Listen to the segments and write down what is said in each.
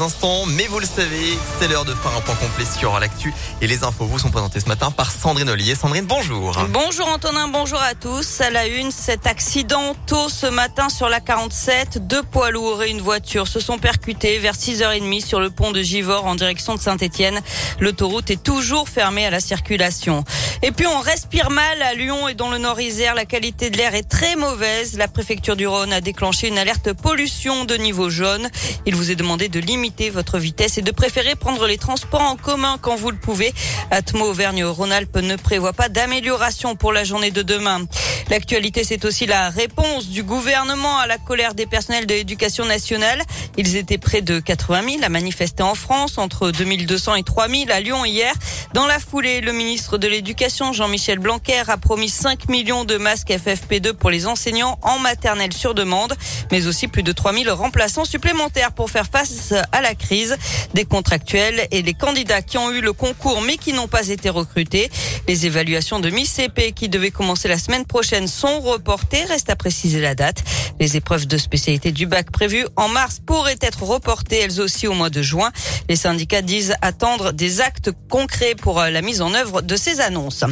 instants, mais vous le savez, c'est l'heure de faire un point complet sur l'actu et les infos vous sont présentées ce matin par Sandrine Ollier. Sandrine, bonjour. Bonjour Antonin, bonjour à tous. À la une, cet accident tôt ce matin sur la 47, deux poids lourds et une voiture se sont percutés vers 6h30 sur le pont de Givors en direction de Saint-Etienne. L'autoroute est toujours fermée à la circulation. Et puis on respire mal à Lyon et dans le Nord-Isère, la qualité de l'air est très mauvaise. La préfecture du Rhône a déclenché une alerte pollution de niveau jaune. Il vous est demandé de limiter votre vitesse et de préférer prendre les transports en commun quand vous le pouvez. Atmo Auvergne-Rhône-Alpes ne prévoit pas d'amélioration pour la journée de demain. L'actualité, c'est aussi la réponse du gouvernement à la colère des personnels de l'éducation nationale. Ils étaient près de 80 000 à manifester en France, entre 2200 et 3000 à Lyon hier. Dans la foulée, le ministre de l'Éducation, Jean-Michel Blanquer, a promis 5 millions de masques FFP2 pour les enseignants en maternelle sur demande, mais aussi plus de 3000 remplaçants supplémentaires pour faire face à la crise. Des contractuels et les candidats qui ont eu le concours mais qui n'ont pas été recrutés. Les évaluations de mi-CP qui devaient commencer la semaine prochaine sont reportées. Reste à préciser la date. Les épreuves de spécialité du bac prévues en mars pourraient être reportées elles aussi au mois de juin. Les syndicats disent attendre des actes concrets pour la mise en œuvre de ces annonces.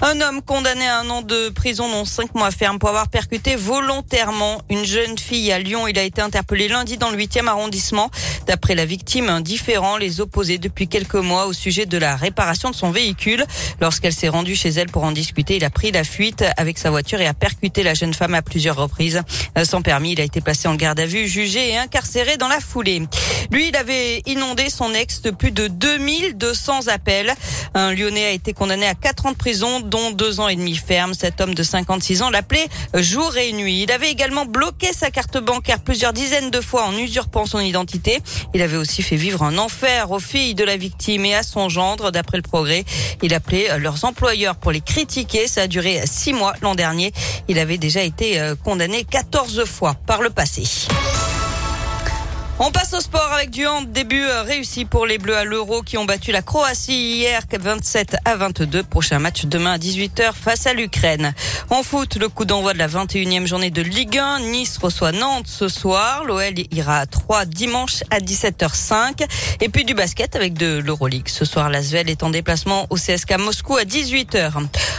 Un homme condamné à un an de prison, dont cinq mois ferme, pour avoir percuté volontairement une jeune fille à Lyon. Il a été interpellé lundi dans le 8e arrondissement. D'après la victime, un différent les opposait depuis quelques mois au sujet de la réparation de son véhicule. Lorsqu'elle s'est rendue chez elle pour en discuter. Il a pris la fuite avec sa voiture et a percuté la jeune femme à plusieurs reprises. Euh, sans permis, il a été placé en garde à vue, jugé et incarcéré dans la foulée. Lui, il avait inondé son ex de plus de 2200 appels. Un Lyonnais a été condamné à 4 ans de prison, dont 2 ans et demi ferme. Cet homme de 56 ans l'appelait jour et nuit. Il avait également bloqué sa carte bancaire plusieurs dizaines de fois en usurpant son identité. Il avait aussi fait vivre un enfer aux filles de la victime et à son gendre, d'après le progrès. Il appelait leurs employeurs pour les critiquer. Ça a duré six mois l'an dernier. Il avait déjà été euh, condamné 14 fois par le passé. On passe au sport avec du hand. Début euh, réussi pour les Bleus à l'Euro qui ont battu la Croatie hier 27 à 22. Prochain match demain à 18h face à l'Ukraine. En foot, le coup d'envoi de la 21e journée de Ligue 1. Nice reçoit Nantes ce soir. L'OL ira à 3 dimanche à 17h05. Et puis du basket avec de l'Euroleague. Ce soir, l'Asvel est en déplacement au CSK Moscou à 18h.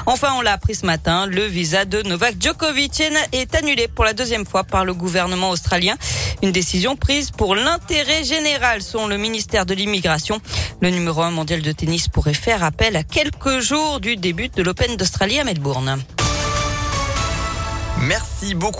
Enfin, on l'a appris ce matin, le visa de Novak Djokovic est annulé pour la deuxième fois par le gouvernement australien. Une décision prise pour l'intérêt général, selon le ministère de l'Immigration. Le numéro un mondial de tennis pourrait faire appel à quelques jours du début de l'Open d'Australie à Melbourne. Merci beaucoup.